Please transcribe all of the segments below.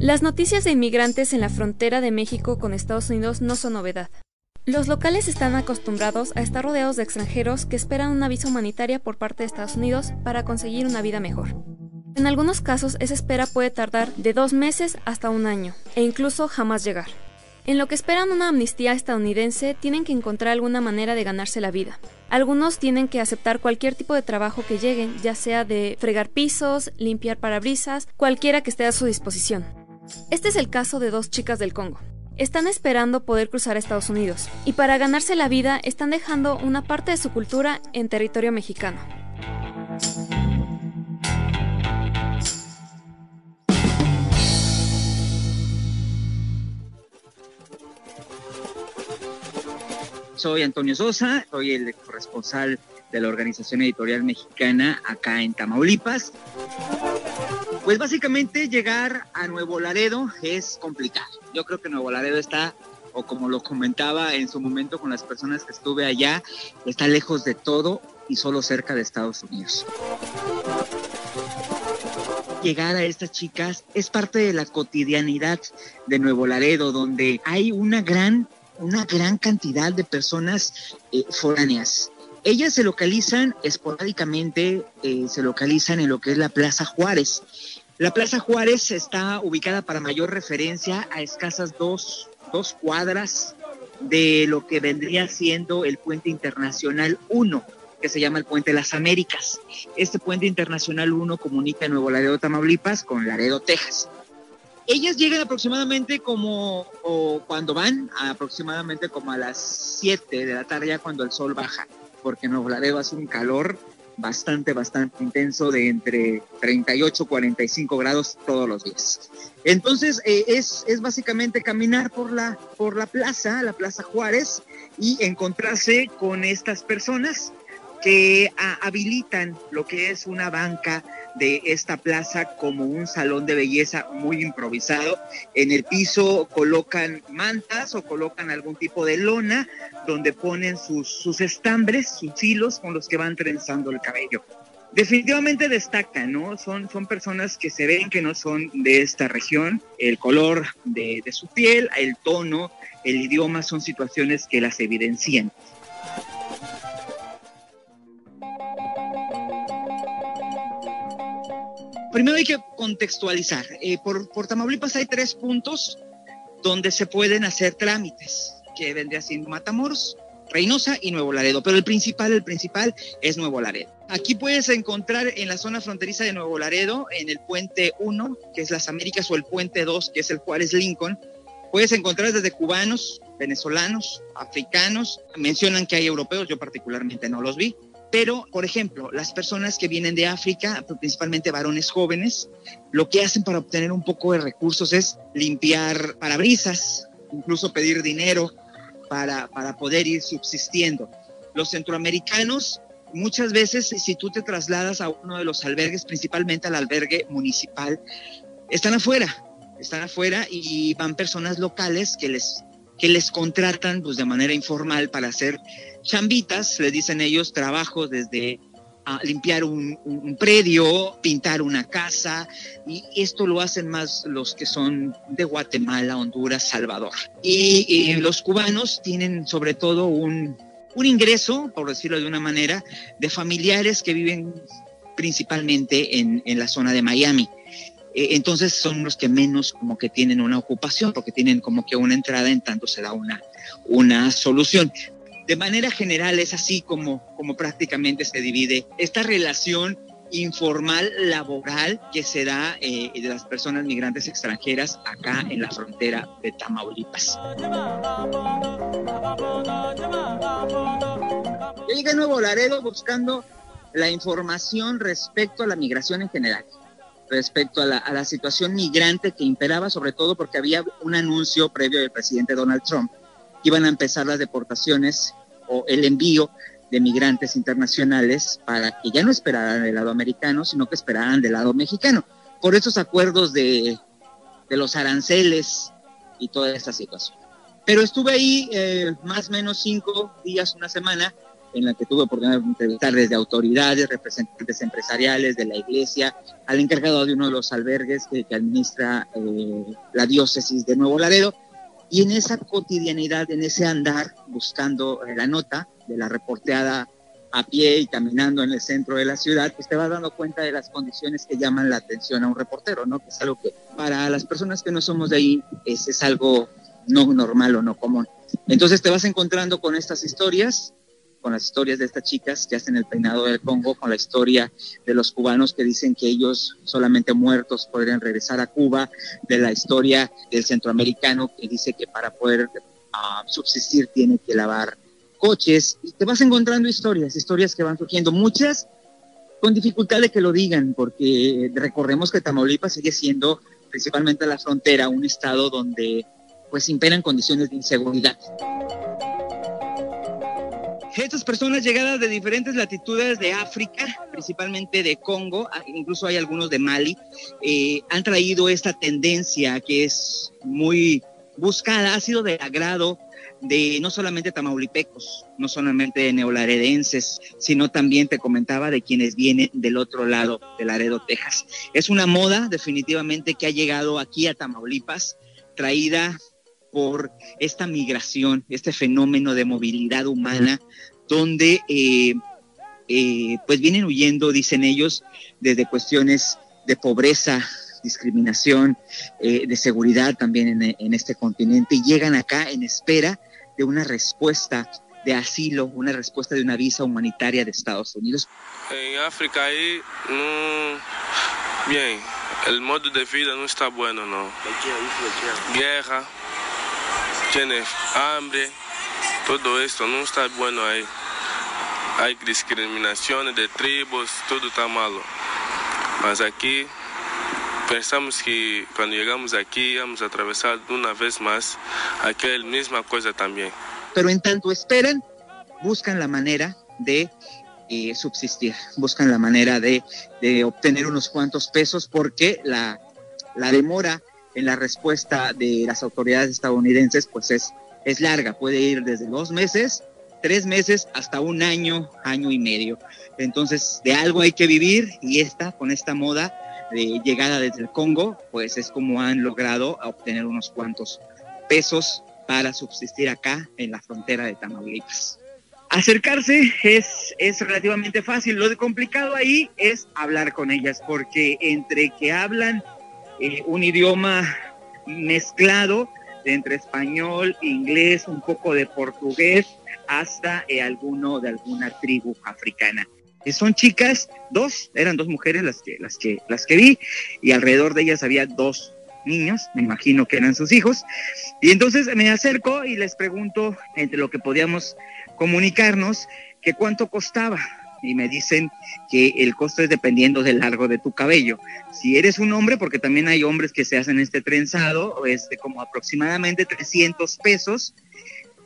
Las noticias de inmigrantes en la frontera de México con Estados Unidos no son novedad. Los locales están acostumbrados a estar rodeados de extranjeros que esperan una visa humanitaria por parte de Estados Unidos para conseguir una vida mejor. En algunos casos esa espera puede tardar de dos meses hasta un año, e incluso jamás llegar. En lo que esperan una amnistía estadounidense, tienen que encontrar alguna manera de ganarse la vida. Algunos tienen que aceptar cualquier tipo de trabajo que lleguen, ya sea de fregar pisos, limpiar parabrisas, cualquiera que esté a su disposición. Este es el caso de dos chicas del Congo. Están esperando poder cruzar a Estados Unidos y para ganarse la vida están dejando una parte de su cultura en territorio mexicano. Soy Antonio Sosa, soy el corresponsal de la Organización Editorial Mexicana acá en Tamaulipas. Pues básicamente llegar a Nuevo Laredo es complicado. Yo creo que Nuevo Laredo está, o como lo comentaba en su momento con las personas que estuve allá, está lejos de todo y solo cerca de Estados Unidos. Llegar a estas chicas es parte de la cotidianidad de Nuevo Laredo, donde hay una gran, una gran cantidad de personas eh, foráneas. Ellas se localizan esporádicamente, eh, se localizan en lo que es la Plaza Juárez. La Plaza Juárez está ubicada para mayor referencia a escasas dos, dos cuadras de lo que vendría siendo el puente internacional 1, que se llama el puente de las Américas. Este puente internacional 1 comunica Nuevo Laredo, Tamaulipas con Laredo, Texas. Ellas llegan aproximadamente como, o cuando van, aproximadamente como a las 7 de la tarde, ya cuando el sol baja, porque Nuevo Laredo hace un calor bastante, bastante intenso de entre 38 y 45 grados todos los días. Entonces, eh, es, es básicamente caminar por la, por la plaza, la Plaza Juárez, y encontrarse con estas personas que habilitan lo que es una banca de esta plaza como un salón de belleza muy improvisado. En el piso colocan mantas o colocan algún tipo de lona donde ponen sus, sus estambres, sus hilos con los que van trenzando el cabello. Definitivamente destacan, ¿no? Son, son personas que se ven que no son de esta región. El color de, de su piel, el tono, el idioma son situaciones que las evidencian. Primero hay que contextualizar. Eh, por, por, Tamaulipas hay tres puntos donde se pueden hacer trámites, que vendría siendo Matamoros, Reynosa y Nuevo Laredo. Pero el principal, el principal es Nuevo Laredo. Aquí puedes encontrar en la zona fronteriza de Nuevo Laredo, en el puente 1, que es las Américas, o el puente 2, que es el Juárez Lincoln, puedes encontrar desde cubanos, venezolanos, africanos, mencionan que hay europeos, yo particularmente no los vi, pero, por ejemplo, las personas que vienen de África, principalmente varones jóvenes, lo que hacen para obtener un poco de recursos es limpiar parabrisas, incluso pedir dinero para, para poder ir subsistiendo. Los centroamericanos, muchas veces, si tú te trasladas a uno de los albergues, principalmente al albergue municipal, están afuera, están afuera y van personas locales que les, que les contratan pues, de manera informal para hacer chambitas, le dicen ellos, trabajo desde ah, limpiar un, un, predio, pintar una casa, y esto lo hacen más los que son de Guatemala, Honduras, Salvador. Y, y los cubanos tienen sobre todo un, un ingreso, por decirlo de una manera, de familiares que viven principalmente en, en la zona de Miami. Eh, entonces son los que menos como que tienen una ocupación, porque tienen como que una entrada en tanto se da una, una solución de manera general es así como, como prácticamente se divide esta relación informal laboral que se da eh, de las personas migrantes extranjeras acá en la frontera de Tamaulipas. Yo llegué a Nuevo Laredo buscando la información respecto a la migración en general, respecto a la, situación migrante que imperaba, sobre todo porque había un anuncio previo del presidente Donald Trump que iban a empezar las deportaciones o el envío de migrantes internacionales para que ya no esperaran del lado americano, sino que esperaran del lado mexicano. Por esos acuerdos de, de los aranceles y toda esta situación. Pero estuve ahí eh, más o menos cinco días, una semana, en la que tuve oportunidad de entrevistar desde autoridades, representantes empresariales de la iglesia, al encargado de uno de los albergues que, que administra eh, la diócesis de Nuevo Laredo, y en esa cotidianidad, en ese andar, buscando eh, la nota de la reporteada a pie y caminando en el centro de la ciudad, pues te vas dando cuenta de las condiciones que llaman la atención a un reportero, ¿no? Que es algo que para las personas que no somos de ahí es, es algo no normal o no común. Entonces te vas encontrando con estas historias, con las historias de estas chicas que hacen el peinado del Congo, con la historia de los cubanos que dicen que ellos solamente muertos podrían regresar a Cuba, de la historia del centroamericano que dice que para poder uh, subsistir tiene que lavar coches, te vas encontrando historias, historias que van surgiendo, muchas con dificultad de que lo digan, porque recordemos que Tamaulipas sigue siendo principalmente la frontera, un estado donde pues imperan condiciones de inseguridad. Estas personas llegadas de diferentes latitudes de África, principalmente de Congo, incluso hay algunos de Mali, eh, han traído esta tendencia que es muy buscada, ha sido de agrado de no solamente tamaulipecos, no solamente de neolaredenses, sino también te comentaba de quienes vienen del otro lado de Laredo, Texas. Es una moda definitivamente que ha llegado aquí a Tamaulipas, traída por esta migración, este fenómeno de movilidad humana, donde eh, eh, pues vienen huyendo, dicen ellos, desde cuestiones de pobreza, discriminación, eh, de seguridad también en, en, este continente y llegan acá en espera de una respuesta de asilo, una respuesta de una visa humanitaria de Estados Unidos. En África ahí no, bien, el modo de vida no está bueno, no. Guerra, tiene hambre, todo esto no está bueno ahí. Hay discriminación de tribus, todo está malo. Mas aquí pensamos que cuando llegamos aquí íbamos a atravesar una vez más aquella misma cosa también. Pero en tanto esperan, buscan la manera de eh, subsistir, buscan la manera de, de, obtener unos cuantos pesos porque la, la demora en la respuesta de las autoridades estadounidenses pues es, es larga, puede ir desde dos meses, tres meses hasta un año, año y medio. Entonces de algo hay que vivir y esta, con esta moda de llegada desde el Congo, pues es como han logrado obtener unos cuantos pesos para subsistir acá en la frontera de Tamaulipas. Acercarse es, es relativamente fácil, lo de complicado ahí es hablar con ellas, porque entre que hablan eh, un idioma mezclado entre español, inglés, un poco de portugués, hasta eh, alguno de alguna tribu africana. Eh, son chicas, dos, eran dos mujeres las que, las que, las que vi, y alrededor de ellas había dos niños, me imagino que eran sus hijos. Y entonces me acerco y les pregunto, entre lo que podíamos comunicarnos, que cuánto costaba. Y me dicen que el costo es dependiendo del largo de tu cabello. Si eres un hombre, porque también hay hombres que se hacen este trenzado, es de como aproximadamente 300 pesos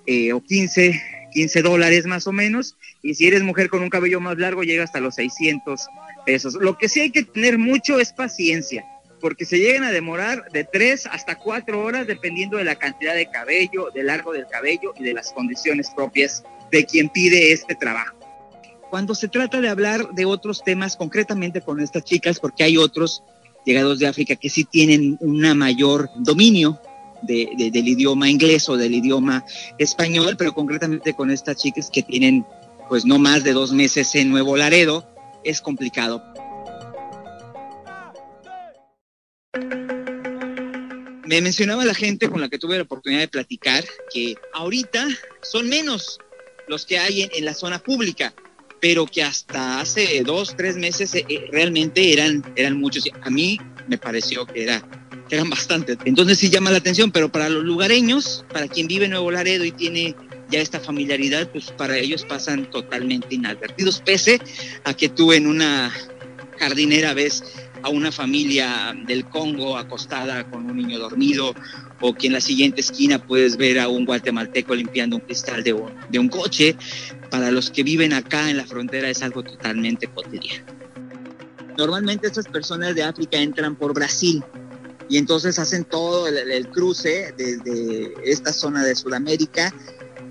eh, o 15, 15 dólares más o menos. Y si eres mujer con un cabello más largo, llega hasta los 600 pesos. Lo que sí hay que tener mucho es paciencia porque se llegan a demorar de tres hasta cuatro horas dependiendo de la cantidad de cabello, del largo del cabello y de las condiciones propias de quien pide este trabajo. Cuando se trata de hablar de otros temas, concretamente con estas chicas, porque hay otros llegados de África que sí tienen un mayor dominio de, de, del idioma inglés o del idioma español, pero concretamente con estas chicas que tienen pues no más de dos meses en Nuevo Laredo, es complicado. Me mencionaba la gente con la que tuve la oportunidad de platicar que ahorita son menos los que hay en la zona pública, pero que hasta hace dos, tres meses eh, eh, realmente eran, eran muchos. A mí me pareció que, era, que eran bastantes. Entonces sí llama la atención, pero para los lugareños, para quien vive en Nuevo Laredo y tiene ya esta familiaridad, pues para ellos pasan totalmente inadvertidos, pese a que tú en una jardinera ves a una familia del Congo acostada con un niño dormido, o que en la siguiente esquina puedes ver a un guatemalteco limpiando un cristal de un, de un coche, para los que viven acá en la frontera es algo totalmente cotidiano. Normalmente estas personas de África entran por Brasil y entonces hacen todo el, cruce desde esta zona de Sudamérica,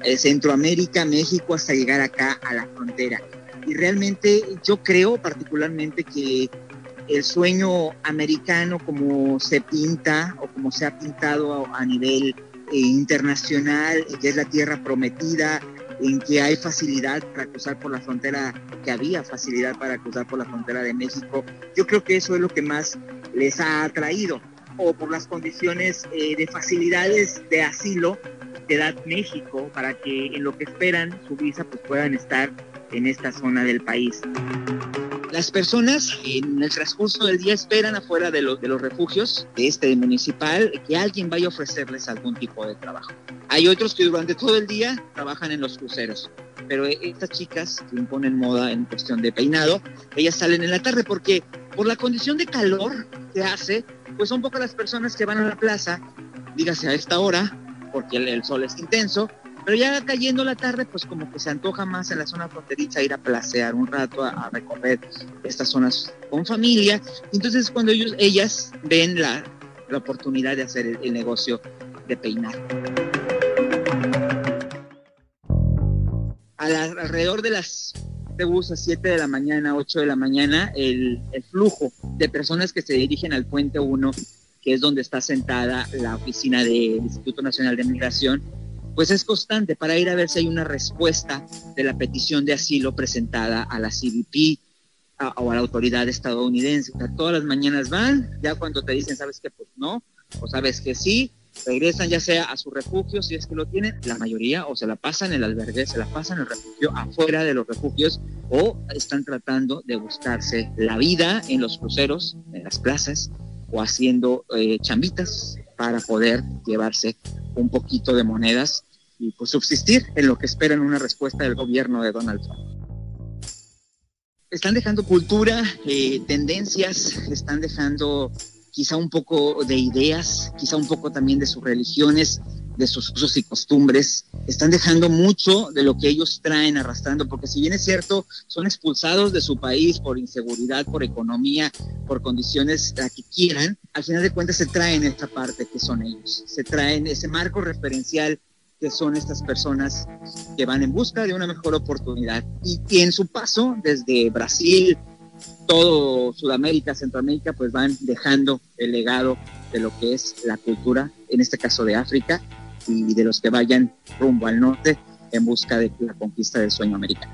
eh, Centroamérica, México, hasta llegar acá a la frontera. Y realmente yo creo particularmente que el sueño americano como se pinta o como se ha pintado a, nivel eh, internacional, que es la tierra prometida, en que hay facilidad para cruzar por la frontera, que había facilidad para cruzar por la frontera de México. Yo creo que eso es lo que más les ha atraído, o por las condiciones eh, de facilidades de asilo que da México para que en lo que esperan su visa pues puedan estar en esta zona del país. Las personas en el transcurso del día esperan afuera de, los, refugios de este municipal que alguien vaya a ofrecerles algún tipo de trabajo. Hay otros que durante todo el día trabajan en los cruceros, pero estas chicas que imponen moda en cuestión de peinado, ellas salen en la tarde porque por la condición de calor que hace, pues son pocas las personas que van a la plaza, dígase a esta hora, porque el sol es intenso, pero ya cayendo la tarde, pues como que se antoja más en la zona fronteriza ir a placear un rato, a, recorrer estas zonas con familia. Entonces cuando ellos, ellas ven la, la oportunidad de hacer el, negocio de peinar. alrededor de las de bus a 7 de la mañana, 8 de la mañana, el, el, flujo de personas que se dirigen al puente 1, que es donde está sentada la oficina del Instituto Nacional de Migración, pues es constante para ir a ver si hay una respuesta de la petición de asilo presentada a la CBP o a la autoridad estadounidense. todas las mañanas van, ya cuando te dicen, sabes que pues no, o sabes que sí, regresan ya sea a su refugio, si es que lo tienen, la mayoría o se la pasan en el albergue, se la pasan en el refugio afuera de los refugios o están tratando de buscarse la vida en los cruceros, en las plazas o haciendo eh, chambitas para poder llevarse un poquito de monedas y pues subsistir en lo que esperan una respuesta del gobierno de Donald Trump. Están dejando cultura, eh, tendencias, están dejando quizá un poco de ideas, quizá un poco también de sus religiones, de sus usos y costumbres, están dejando mucho de lo que ellos traen arrastrando, porque si bien es cierto, son expulsados de su país por inseguridad, por economía, por condiciones a que quieran, al final de cuentas se traen esta parte que son ellos, se traen ese marco referencial que son estas personas que van en busca de una mejor oportunidad y, y en su paso desde Brasil, todo Sudamérica, Centroamérica, pues van dejando el legado de lo que es la cultura, en este caso de África, y de los que vayan rumbo al norte en busca de la conquista del sueño americano.